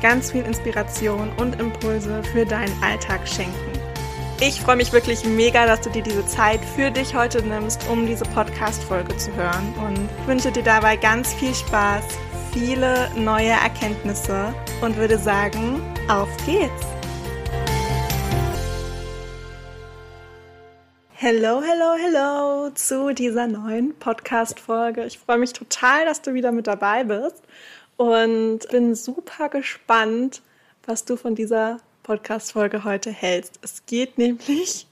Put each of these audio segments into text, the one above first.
ganz viel Inspiration und Impulse für deinen Alltag schenken. Ich freue mich wirklich mega, dass du dir diese Zeit für dich heute nimmst, um diese Podcast-Folge zu hören und wünsche dir dabei ganz viel Spaß, viele neue Erkenntnisse und würde sagen, auf geht's! Hello, hello, hello zu dieser neuen Podcast-Folge. Ich freue mich total, dass du wieder mit dabei bist und bin super gespannt, was du von dieser Podcast-Folge heute hältst. Es geht nämlich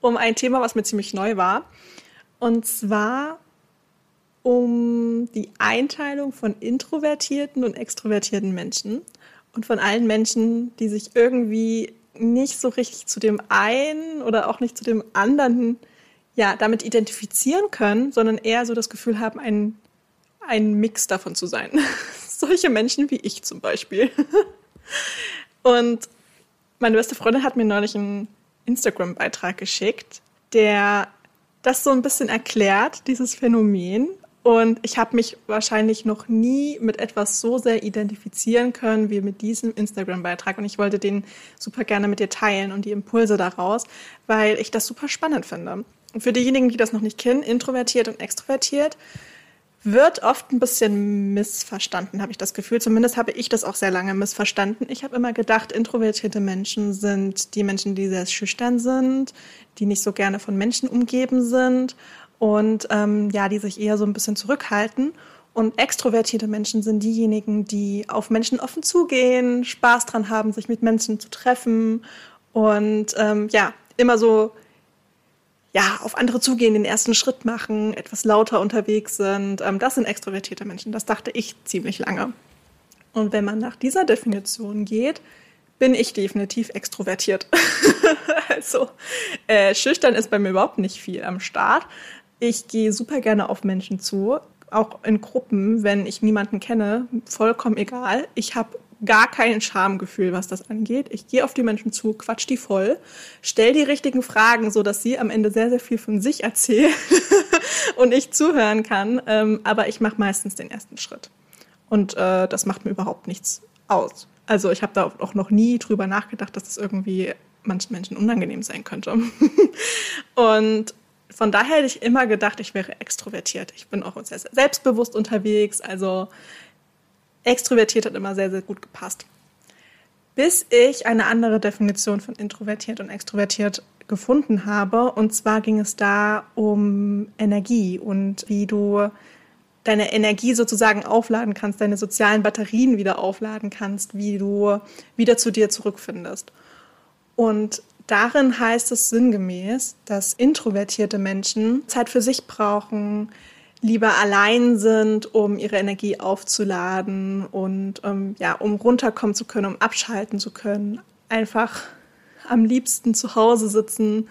um ein Thema, was mir ziemlich neu war. Und zwar um die Einteilung von introvertierten und extrovertierten Menschen und von allen Menschen, die sich irgendwie nicht so richtig zu dem einen oder auch nicht zu dem anderen ja, damit identifizieren können, sondern eher so das Gefühl haben, ein, ein Mix davon zu sein. Solche Menschen wie ich zum Beispiel. Und meine beste Freundin hat mir neulich einen Instagram-Beitrag geschickt, der das so ein bisschen erklärt, dieses Phänomen. Und ich habe mich wahrscheinlich noch nie mit etwas so sehr identifizieren können wie mit diesem Instagram-Beitrag. Und ich wollte den super gerne mit dir teilen und die Impulse daraus, weil ich das super spannend finde. Und für diejenigen, die das noch nicht kennen, introvertiert und extrovertiert, wird oft ein bisschen missverstanden, habe ich das Gefühl. Zumindest habe ich das auch sehr lange missverstanden. Ich habe immer gedacht, introvertierte Menschen sind die Menschen, die sehr schüchtern sind, die nicht so gerne von Menschen umgeben sind und ähm, ja, die sich eher so ein bisschen zurückhalten. Und extrovertierte Menschen sind diejenigen, die auf Menschen offen zugehen, Spaß dran haben, sich mit Menschen zu treffen und ähm, ja, immer so ja, auf andere zugehen, den ersten Schritt machen, etwas lauter unterwegs sind. Ähm, das sind extrovertierte Menschen. Das dachte ich ziemlich lange. Und wenn man nach dieser Definition geht, bin ich definitiv extrovertiert. also äh, schüchtern ist bei mir überhaupt nicht viel am Start. Ich gehe super gerne auf Menschen zu, auch in Gruppen, wenn ich niemanden kenne, vollkommen egal. Ich habe gar kein Schamgefühl, was das angeht. Ich gehe auf die Menschen zu, quatsch die voll, stell die richtigen Fragen, so dass sie am Ende sehr, sehr viel von sich erzählen und ich zuhören kann. Ähm, aber ich mache meistens den ersten Schritt. Und äh, das macht mir überhaupt nichts aus. Also ich habe da auch noch nie drüber nachgedacht, dass es das irgendwie manchen Menschen unangenehm sein könnte. und von daher hätte ich immer gedacht, ich wäre extrovertiert. Ich bin auch sehr, sehr selbstbewusst unterwegs. Also extrovertiert hat immer sehr, sehr gut gepasst. Bis ich eine andere Definition von introvertiert und extrovertiert gefunden habe. Und zwar ging es da um Energie und wie du deine Energie sozusagen aufladen kannst, deine sozialen Batterien wieder aufladen kannst, wie du wieder zu dir zurückfindest. Und darin heißt es sinngemäß, dass introvertierte Menschen Zeit für sich brauchen, lieber allein sind, um ihre Energie aufzuladen und ähm, ja, um runterkommen zu können, um abschalten zu können. Einfach am liebsten zu Hause sitzen,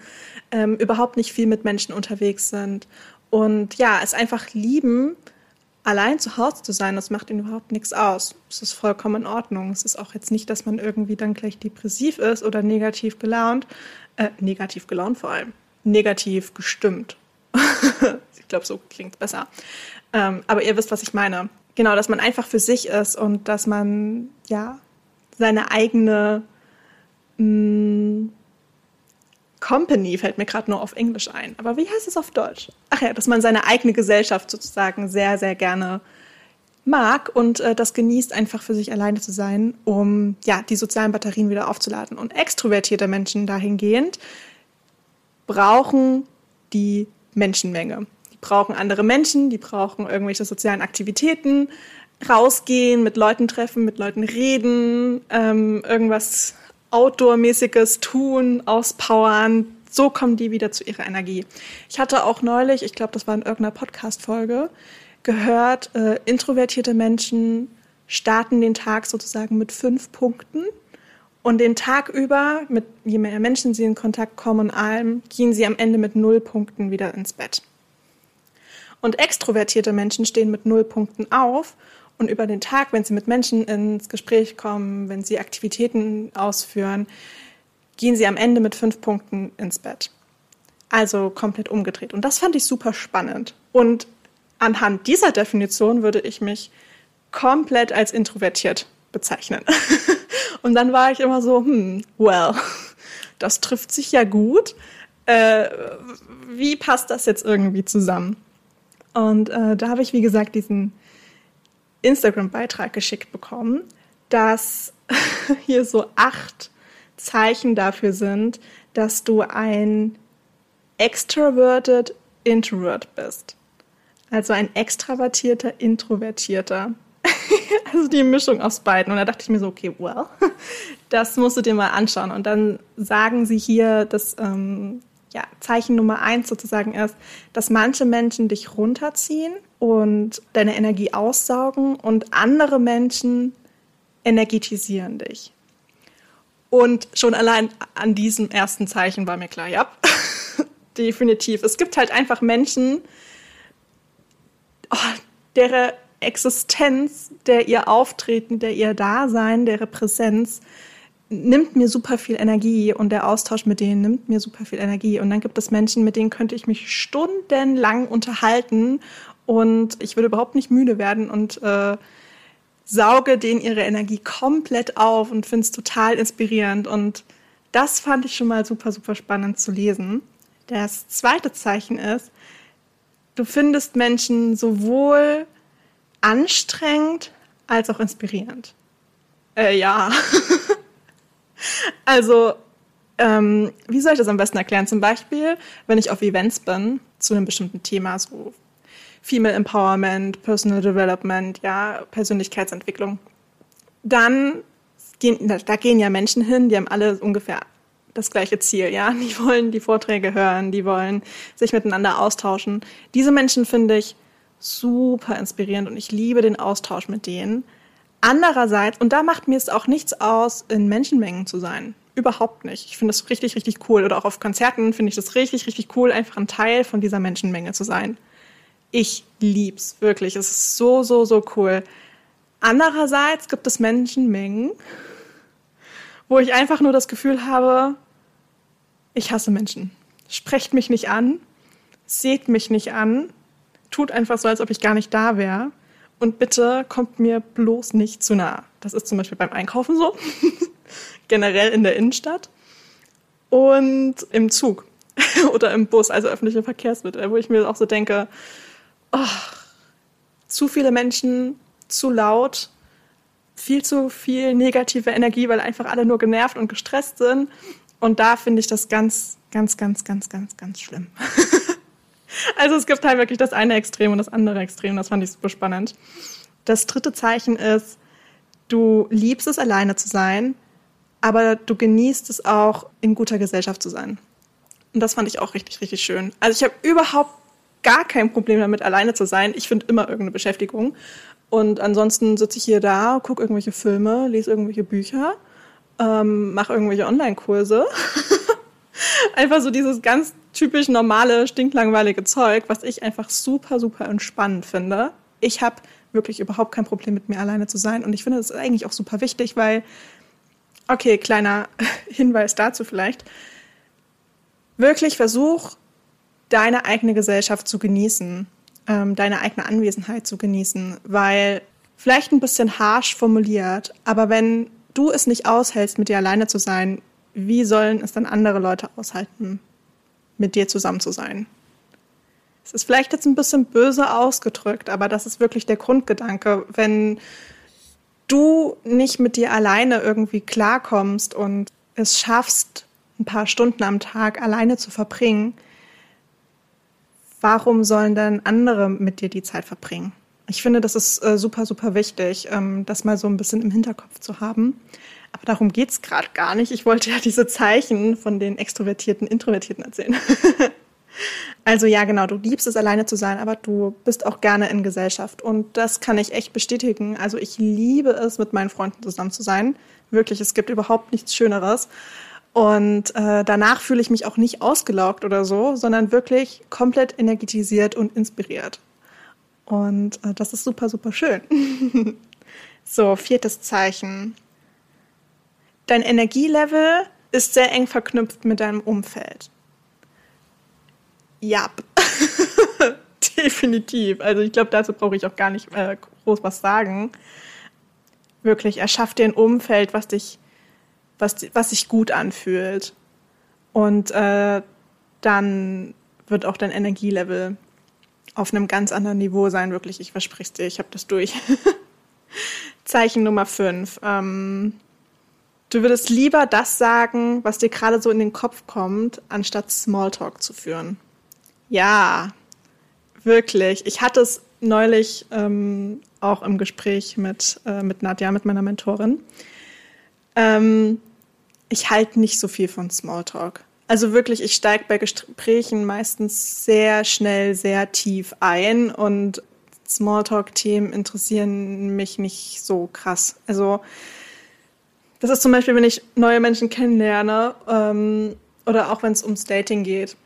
ähm, überhaupt nicht viel mit Menschen unterwegs sind und ja, es einfach lieben, allein zu Hause zu sein, das macht ihnen überhaupt nichts aus. Es ist vollkommen in Ordnung. Es ist auch jetzt nicht, dass man irgendwie dann gleich depressiv ist oder negativ gelaunt, äh, negativ gelaunt vor allem, negativ gestimmt. ich glaube, so klingt besser. Ähm, aber ihr wisst, was ich meine. Genau, dass man einfach für sich ist und dass man ja seine eigene mh, mm, Company fällt mir gerade nur auf Englisch ein. Aber wie heißt es auf Deutsch? Ach ja, dass man seine eigene Gesellschaft sozusagen sehr, sehr gerne mag und äh, das genießt, einfach für sich alleine zu sein, um ja die sozialen Batterien wieder aufzuladen. Und extrovertierte Menschen dahingehend brauchen die Menschenmenge. Die brauchen andere Menschen, die brauchen irgendwelche sozialen Aktivitäten, rausgehen, mit Leuten treffen, mit Leuten reden, ähm, irgendwas Outdoor-mäßiges tun, auspowern. So kommen die wieder zu ihrer Energie. Ich hatte auch neulich, ich glaube, das war in irgendeiner Podcast-Folge, gehört, äh, introvertierte Menschen starten den Tag sozusagen mit fünf Punkten Und den Tag über, mit je mehr Menschen sie in Kontakt kommen und allem, gehen sie am Ende mit null Punkten wieder ins Bett. Und extrovertierte Menschen stehen mit null Punkten auf und über den Tag, wenn sie mit Menschen ins Gespräch kommen, wenn sie Aktivitäten ausführen, gehen sie am Ende mit fünf Punkten ins Bett. Also komplett umgedreht. Und das fand ich super spannend. Und anhand dieser Definition würde ich mich komplett als introvertiert bezeichnen. Und dann war ich immer so, hm, well, das trifft sich ja gut. Äh, wie passt das jetzt irgendwie zusammen? Und äh, da habe ich, wie gesagt, diesen Instagram-Beitrag geschickt bekommen, dass hier so acht Zeichen dafür sind, dass du ein extroverted Introvert bist. Also ein extravertierter, introvertierter. also die Mischung aus beiden. Und da dachte ich mir so, okay, well, das musst du dir mal anschauen. Und dann sagen sie hier, dass ähm, ja, Zeichen Nummer eins sozusagen ist, dass manche Menschen dich runterziehen und deine Energie aussaugen und andere Menschen energetisieren dich. Und schon allein an diesem ersten Zeichen war mir klar, ja, definitiv. Es gibt halt einfach Menschen, oh, deren Existenz, der ihr Auftreten, der ihr Dasein, der Präsenz nimmt mir super viel Energie und der Austausch mit denen nimmt mir super viel Energie. Und dann gibt es Menschen, mit denen könnte ich mich stundenlang unterhalten und ich würde überhaupt nicht müde werden und äh, sauge denen ihre Energie komplett auf und finde es total inspirierend. Und das fand ich schon mal super, super spannend zu lesen. Das zweite Zeichen ist, du findest Menschen sowohl anstrengend als auch inspirierend. Äh, ja. also, ähm, wie soll ich das am besten erklären? Zum Beispiel, wenn ich auf Events bin zu einem bestimmten Thema, so Female Empowerment, Personal Development, ja, Persönlichkeitsentwicklung, dann gehen, da gehen ja Menschen hin, die haben alle ungefähr das gleiche Ziel, ja. Die wollen die Vorträge hören, die wollen sich miteinander austauschen. Diese Menschen finde ich super inspirierend und ich liebe den Austausch mit denen. Andererseits, und da macht mir es auch nichts aus, in Menschenmengen zu sein. Überhaupt nicht. Ich finde das richtig, richtig cool. Oder auch auf Konzerten finde ich das richtig, richtig cool, einfach ein Teil von dieser Menschenmenge zu sein. Ich lieb's, wirklich. Es ist so, so, so cool. Andererseits gibt es Menschenmengen, wo ich einfach nur das Gefühl habe, ich hasse Menschen. Sprecht mich nicht an, seht mich nicht an, tut einfach so, als ob ich gar nicht da wäre. Und bitte kommt mir bloß nicht zu nah. Das ist zum Beispiel beim Einkaufen so, generell in der Innenstadt und im Zug oder im Bus, also öffentliche Verkehrsmittel, wo ich mir auch so denke, oh, zu viele Menschen, zu laut, viel zu viel negative Energie, weil einfach alle nur genervt und gestresst sind. Und da finde ich das ganz, ganz, ganz, ganz, ganz, ganz schlimm. also es gibt halt wirklich das eine Extrem und das andere Extrem. Das fand ich super spannend. Das dritte Zeichen ist, du liebst es, alleine zu sein, aber du genießt es auch, in guter Gesellschaft zu sein. Und das fand ich auch richtig, richtig schön. Also ich habe überhaupt gar kein Problem damit, alleine zu sein. Ich finde immer irgendeine Beschäftigung. Und ansonsten sitze ich hier da, gucke irgendwelche Filme, lese irgendwelche Bücher ähm, mache irgendwelche Online-Kurse. einfach so dieses ganz typisch normale, stinklangweilige Zeug, was ich einfach super, super entspannend finde. Ich habe wirklich überhaupt kein Problem mit mir alleine zu sein und ich finde das ist eigentlich auch super wichtig, weil, okay, kleiner Hinweis dazu vielleicht, wirklich versuch, deine eigene Gesellschaft zu genießen, ähm, deine eigene Anwesenheit zu genießen, weil vielleicht ein bisschen harsh formuliert, aber wenn du es nicht aushältst, mit dir alleine zu sein, wie sollen es dann andere Leute aushalten, mit dir zusammen zu sein? Es ist vielleicht jetzt ein bisschen böse ausgedrückt, aber das ist wirklich der Grundgedanke. Wenn du nicht mit dir alleine irgendwie klarkommst und es schaffst, ein paar Stunden am Tag alleine zu verbringen, warum sollen dann andere mit dir die Zeit verbringen? Ich finde, das ist äh, super, super wichtig, ähm, das mal so ein bisschen im Hinterkopf zu haben. Aber darum geht's gerade gar nicht. Ich wollte ja diese Zeichen von den Extrovertierten, Introvertierten erzählen. Also ja, genau, du liebst es alleine zu sein, aber du bist auch gerne in Gesellschaft. Und das kann ich echt bestätigen. Also ich liebe es, mit meinen Freunden zusammen zu sein. Wirklich, es gibt überhaupt nichts Schöneres. Und äh, danach fühle ich mich auch nicht ausgelaugt oder so, sondern wirklich komplett energetisiert und inspiriert. Und äh, das ist super, super schön. so, viertes Zeichen. Dein Energielevel ist sehr eng verknüpft mit deinem Umfeld. Ja, definitiv. Also ich glaube, dazu brauche ich auch gar nicht äh, groß was sagen. Wirklich, erschaff dir ein Umfeld, was dich, was, was sich gut anfühlt. Und äh, dann wird auch dein Energielevel auf einem ganz anderen Niveau sein, wirklich. Ich verspreche dir, ich habe das durch. Zeichen Nummer 5. Ähm, du würdest lieber das sagen, was dir gerade so in den Kopf kommt, anstatt Smalltalk zu führen. Ja, wirklich. Ich hatte es neulich ähm, auch im Gespräch mit, äh, mit Nadja, mit meiner Mentorin. Ähm, ich halte nicht so viel von Smalltalk. Also wirklich, ich steige bei Gesprächen meistens sehr schnell, sehr tief ein und Smalltalk-Themen interessieren mich nicht so krass. Also das ist zum Beispiel, wenn ich neue Menschen kennenlerne ähm, oder auch wenn es ums Dating geht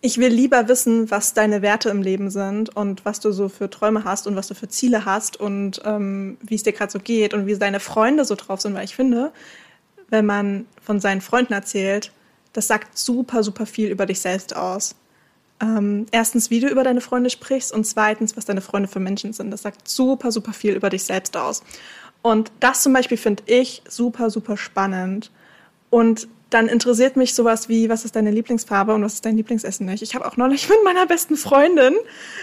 ich will lieber wissen, was deine Werte im Leben sind und was du so für Träume hast und was du für Ziele hast und ähm, wie es dir gerade so geht und wie deine Freunde so drauf sind, weil ich finde, wenn man von seinen Freunden erzählt, das sagt super, super viel über dich selbst aus. Ähm, erstens, wie du über deine Freunde sprichst und zweitens, was deine Freunde für Menschen sind. Das sagt super, super viel über dich selbst aus. Und das zum Beispiel finde ich super, super spannend. Und dann interessiert mich sowas wie, was ist deine Lieblingsfarbe und was ist dein Lieblingsessen nicht. Ich habe auch neulich mit meiner besten Freundin,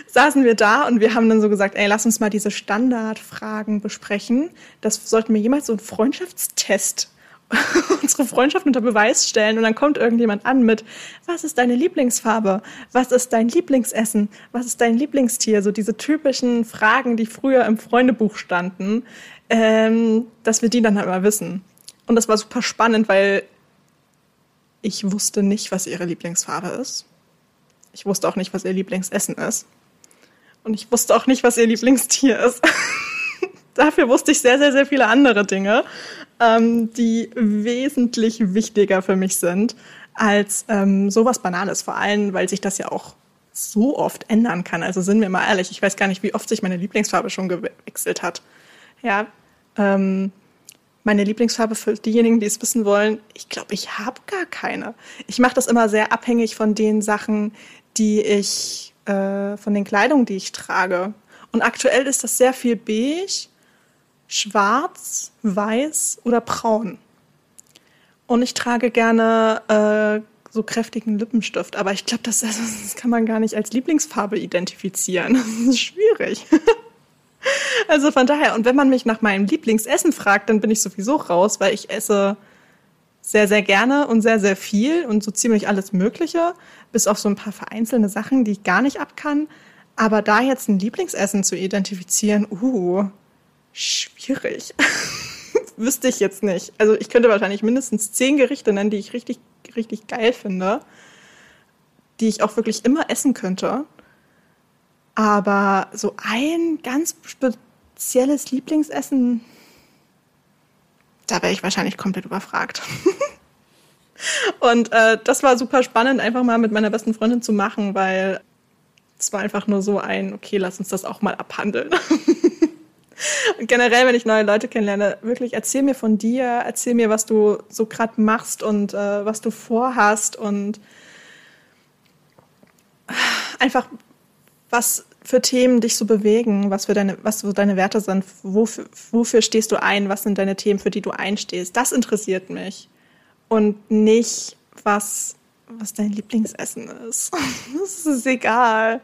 saßen wir da und wir haben dann so gesagt, ey, lass uns mal diese Standardfragen besprechen. Das sollten wir jemals so einen Freundschaftstest unsere Freundschaft unter Beweis stellen und dann kommt irgendjemand an mit, was ist deine Lieblingsfarbe? Was ist dein Lieblingsessen? Was ist dein Lieblingstier? So diese typischen Fragen, die früher im Freundebuch standen, ähm, dass wir die dann halt mal wissen. Und das war super spannend, weil ich wusste nicht, was ihre Lieblingsfarbe ist. Ich wusste auch nicht, was ihr Lieblingsessen ist. Und ich wusste auch nicht, was ihr Lieblingstier ist. Dafür wusste ich sehr, sehr, sehr viele andere Dinge, ähm, die wesentlich wichtiger für mich sind als ähm, sowas Banales. Vor allem, weil sich das ja auch so oft ändern kann. Also sind wir mal ehrlich, ich weiß gar nicht, wie oft sich meine Lieblingsfarbe schon gewechselt hat. Ja, ähm, meine Lieblingsfarbe für diejenigen, die es wissen wollen, ich glaube, ich habe gar keine. Ich mache das immer sehr abhängig von den Sachen, die ich, äh, von den Kleidungen, die ich trage. Und aktuell ist das sehr viel beige, schwarz, weiß oder braun. Und ich trage gerne äh, so kräftigen Lippenstift. Aber ich glaube, das, das kann man gar nicht als Lieblingsfarbe identifizieren. Das ist schwierig. Also von daher, und wenn man mich nach meinem Lieblingsessen fragt, dann bin ich sowieso raus, weil ich esse sehr, sehr gerne und sehr, sehr viel und so ziemlich alles Mögliche, bis auf so ein paar vereinzelte Sachen, die ich gar nicht ab kann. Aber da jetzt ein Lieblingsessen zu identifizieren, uh, schwierig. Wüsste ich jetzt nicht. Also ich könnte wahrscheinlich mindestens zehn Gerichte nennen, die ich richtig, richtig geil finde, die ich auch wirklich immer essen könnte. Aber so ein ganz spezielles Lieblingsessen, da wäre ich wahrscheinlich komplett überfragt. Und äh, das war super spannend, einfach mal mit meiner besten Freundin zu machen, weil es war einfach nur so ein, okay, lass uns das auch mal abhandeln. Und generell, wenn ich neue Leute kennenlerne, wirklich erzähl mir von dir, erzähl mir, was du so gerade machst und äh, was du vorhast und einfach was für Themen dich so bewegen, was für deine, was so deine Werte sind, wofür, wofür stehst du ein, was sind deine Themen, für die du einstehst. Das interessiert mich. Und nicht, was, was dein Lieblingsessen ist. das ist egal.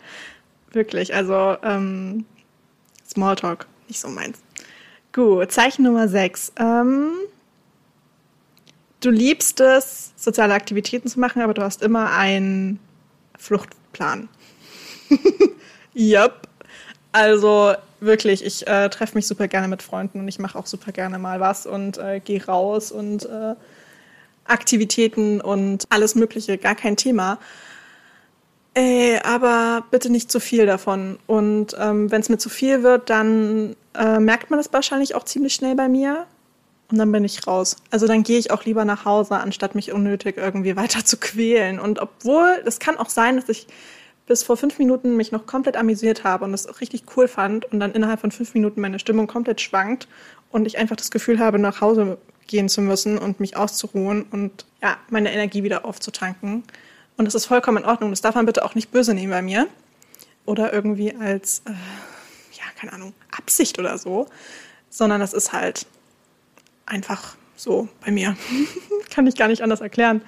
Wirklich. Also, ähm, Smalltalk, nicht so meins. Gut, Zeichen Nummer 6. Ähm, du liebst es, soziale Aktivitäten zu machen, aber du hast immer einen Fluchtplan. Yep. Also wirklich, ich äh, treffe mich super gerne mit Freunden und ich mache auch super gerne mal was und äh, gehe raus und äh, Aktivitäten und alles Mögliche, gar kein Thema. ey, aber bitte nicht zu viel davon. Und ähm, wenn es mir zu viel wird, dann äh, merkt man das wahrscheinlich auch ziemlich schnell bei mir. Und dann bin ich raus. Also dann gehe ich auch lieber nach Hause, anstatt mich unnötig irgendwie weiter zu quälen. Und obwohl, es kann auch sein, dass ich bis vor fünf Minuten mich noch komplett amüsiert habe und es richtig cool fand und dann innerhalb von fünf Minuten meine Stimmung komplett schwankt und ich einfach das Gefühl habe, nach Hause gehen zu müssen und mich auszuruhen und ja, meine Energie wieder aufzutanken. Und das ist vollkommen in Ordnung. Das darf man bitte auch nicht böse nehmen bei mir. Oder irgendwie als, äh, ja, keine Ahnung, Absicht oder so. Sondern das ist halt einfach so bei mir. Kann ich gar nicht anders erklären.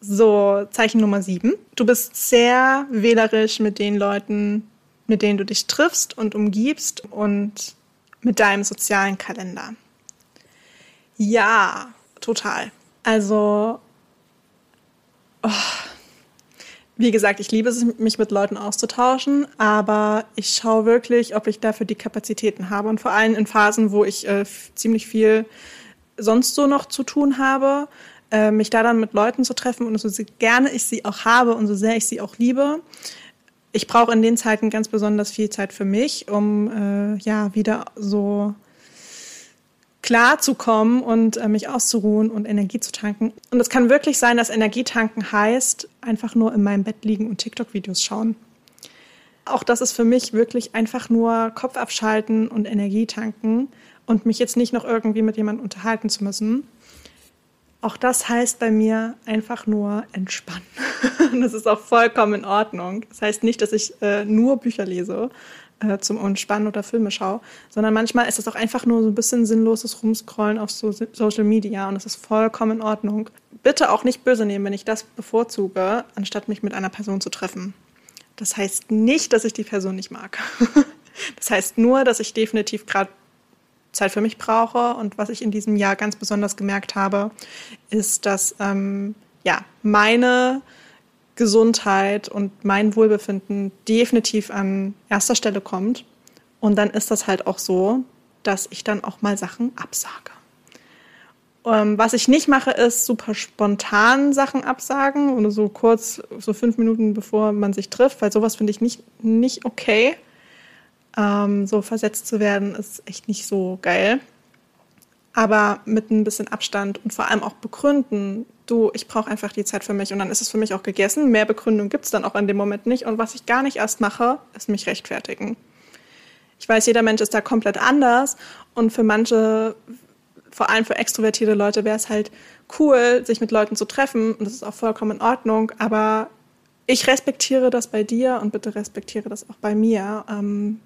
So, Zeichen Nummer sieben. Du bist sehr wählerisch mit den Leuten, mit denen du dich triffst und umgibst und mit deinem sozialen Kalender. Ja, total. Also, oh, wie gesagt, ich liebe es, mich mit Leuten auszutauschen, aber ich schaue wirklich, ob ich dafür die Kapazitäten habe. Und vor allem in Phasen, wo ich äh, ziemlich viel sonst so noch zu tun habe, äh, mich da dann mit Leuten zu treffen und so gerne ich sie auch habe und so sehr ich sie auch liebe. Ich brauche in den Zeiten ganz besonders viel Zeit für mich, um äh, ja wieder so klar zu kommen und äh, mich auszuruhen und Energie zu tanken. Und es kann wirklich sein, dass Energietanken heißt, einfach nur in meinem Bett liegen und TikTok-Videos schauen. Auch das ist für mich wirklich einfach nur Kopf abschalten und Energie tanken und mich jetzt nicht noch irgendwie mit jemandem unterhalten zu müssen. Auch das heißt bei mir einfach nur entspannen. das ist auch vollkommen in Ordnung. Das heißt nicht, dass ich äh, nur Bücher lese, äh, zum Entspannen oder Filme schaue, sondern manchmal ist es auch einfach nur so ein bisschen sinnloses Rumscrollen auf so Social Media und das ist vollkommen in Ordnung. Bitte auch nicht böse nehmen, wenn ich das bevorzuge, anstatt mich mit einer Person zu treffen. Das heißt nicht, dass ich die Person nicht mag. das heißt nur, dass ich definitiv gerade Zeit für mich brauche und was ich in diesem Jahr ganz besonders gemerkt habe, ist, dass ähm, ja meine Gesundheit und mein Wohlbefinden definitiv an erster Stelle kommt. Und dann ist das halt auch so, dass ich dann auch mal Sachen absage. Ähm, was ich nicht mache, ist super spontan Sachen absagen oder so kurz, so fünf Minuten bevor man sich trifft, weil sowas finde ich nicht, nicht okay. Ähm, so versetzt zu werden, ist echt nicht so geil aber mit ein bisschen Abstand und vor allem auch begründen, du, ich brauche einfach die Zeit für mich und dann ist es für mich auch gegessen. Mehr Begründung gibt es dann auch in dem Moment nicht. Und was ich gar nicht erst mache, ist mich rechtfertigen. Ich weiß, jeder Mensch ist da komplett anders und für manche, vor allem für extrovertierte Leute, wäre es halt cool, sich mit Leuten zu treffen und das ist auch vollkommen in Ordnung, aber ich respektiere das bei dir und bitte respektiere das auch bei mir. Ähm,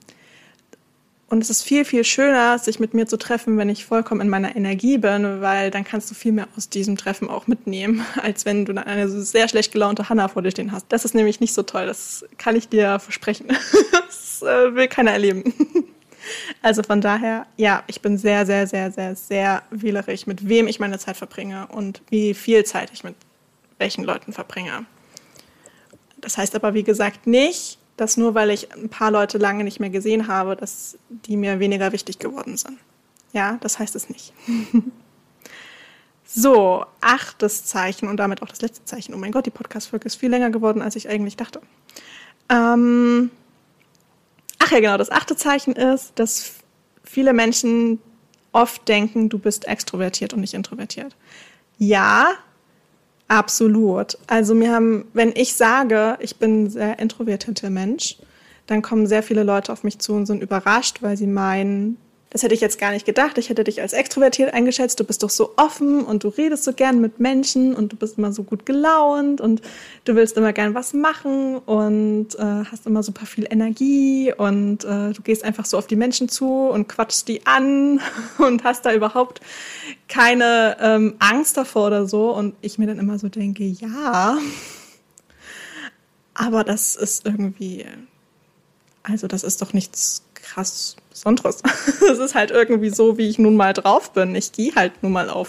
und es ist viel, viel schöner, sich mit mir zu treffen, wenn ich vollkommen in meiner Energie bin, weil dann kannst du viel mehr aus diesem Treffen auch mitnehmen, als wenn du dann eine sehr schlecht gelaunte Hanna vor dir stehen hast. Das ist nämlich nicht so toll, das kann ich dir versprechen. das äh, will keiner erleben. Also von daher, ja, ich bin sehr, sehr, sehr, sehr, sehr wählerisch, mit wem ich meine Zeit verbringe und wie viel Zeit ich mit welchen Leuten verbringe. Das heißt aber, wie gesagt, nicht, dass nur weil ich ein paar Leute lange nicht mehr gesehen habe, dass die mir weniger wichtig geworden sind. Ja, das heißt es nicht. so, achtes Zeichen und damit auch das letzte Zeichen. Oh mein Gott, die Podcast-Folge ist viel länger geworden, als ich eigentlich dachte. Ähm Ach ja, genau, das achte Zeichen ist, dass viele Menschen oft denken, du bist extrovertiert und nicht introvertiert. Ja, Absolut. Also mir haben, wenn ich sage, ich bin ein sehr introvertierter Mensch, dann kommen sehr viele Leute auf mich zu und sind überrascht, weil sie meinen, das hätte ich jetzt gar nicht gedacht. Ich hätte dich als extrovertiert eingeschätzt. Du bist doch so offen und du redest so gern mit Menschen und du bist immer so gut gelaunt und du willst immer gern was machen und äh, hast immer super viel Energie und äh, du gehst einfach so auf die Menschen zu und quatschst die an und hast da überhaupt keine ähm, Angst davor oder so. Und ich mir dann immer so denke, ja, aber das ist irgendwie, also das ist doch nichts krass Besonderes. Es ist halt irgendwie so, wie ich nun mal drauf bin. Ich gehe halt nun mal auf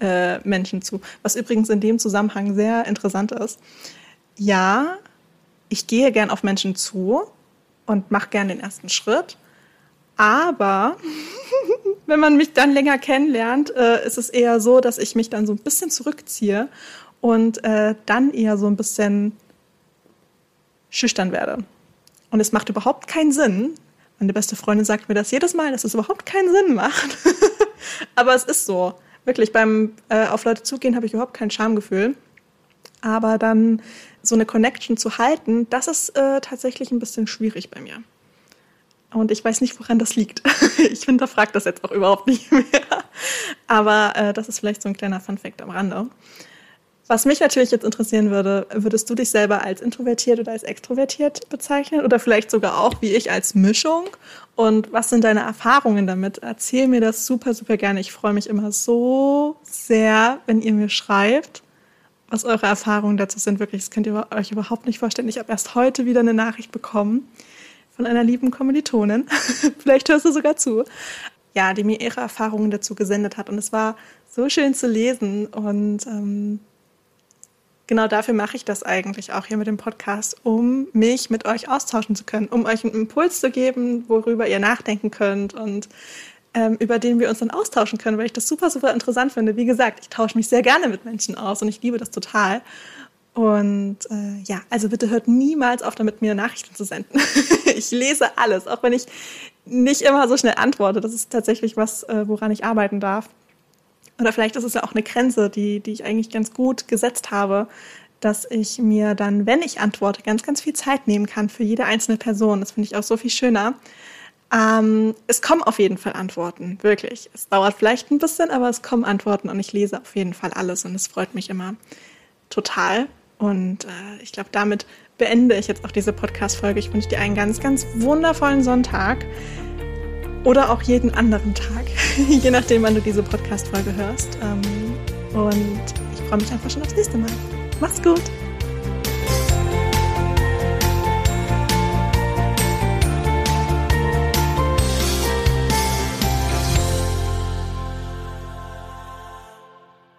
äh, Menschen zu. Was übrigens in dem Zusammenhang sehr interessant ist. Ja, ich gehe gern auf Menschen zu und mache gern den ersten Schritt. Aber wenn man mich dann länger kennenlernt, äh, ist es eher so, dass ich mich dann so ein bisschen zurückziehe und äh, dann eher so ein bisschen schüchtern werde. Und es macht überhaupt keinen Sinn. Meine beste Freundin sagt mir das jedes Mal, dass es überhaupt keinen Sinn macht. Aber es ist so. Wirklich, beim äh, auf Leute zugehen habe ich überhaupt kein Schamgefühl. Aber dann so eine Connection zu halten, das ist äh, tatsächlich ein bisschen schwierig bei mir. Und ich weiß nicht, woran das liegt. ich hinterfrage das jetzt auch überhaupt nicht mehr. Aber äh, das ist vielleicht so ein kleiner Funfact am Rande. Was mich natürlich jetzt interessieren würde, würdest du dich selber als introvertiert oder als extrovertiert bezeichnen oder vielleicht sogar auch wie ich als Mischung? Und was sind deine Erfahrungen damit? Erzähl mir das super, super gerne. Ich freue mich immer so sehr, wenn ihr mir schreibt, was eure Erfahrungen dazu sind. Wirklich, das könnt ihr euch überhaupt nicht vorstellen. Ich habe erst heute wieder eine Nachricht bekommen von einer lieben Kommilitonin. vielleicht hörst du sogar zu. Ja, die mir ihre Erfahrungen dazu gesendet hat. Und es war so schön zu lesen und ähm, genau dafür mache ich das eigentlich auch hier mit dem Podcast, um mich mit euch austauschen zu können, um euch einen Impuls zu geben, worüber ihr nachdenken könnt und ähm, über den wir uns dann austauschen können, weil ich das super, super interessant finde. Wie gesagt, ich tausche mich sehr gerne mit Menschen aus und ich liebe das total. Und äh, ja, also bitte hört niemals auf damit, mir Nachrichten zu senden. ich lese alles, auch wenn ich nicht immer so schnell antworte. Das ist tatsächlich was, äh, woran ich arbeiten darf. Oder vielleicht ist es ja auch eine Grenze, die, die ich eigentlich ganz gut gesetzt habe, dass ich mir dann, wenn ich antworte, ganz, ganz viel Zeit nehmen kann für jede einzelne Person. Das finde ich auch so viel schöner. Ähm, es kommen auf jeden Fall Antworten, wirklich. Es dauert vielleicht ein bisschen, aber es kommen Antworten und ich lese auf jeden Fall alles und es freut mich immer total. Und äh, ich glaube, damit beende ich jetzt auch diese Podcast-Folge. Ich wünsche dir einen ganz, ganz wundervollen Sonntag oder auch jeden anderen Tag, je nachdem, wann du diese Podcast-Folge hörst. Ähm, und ich freue mich einfach schon aufs nächste Mal. Mach's gut!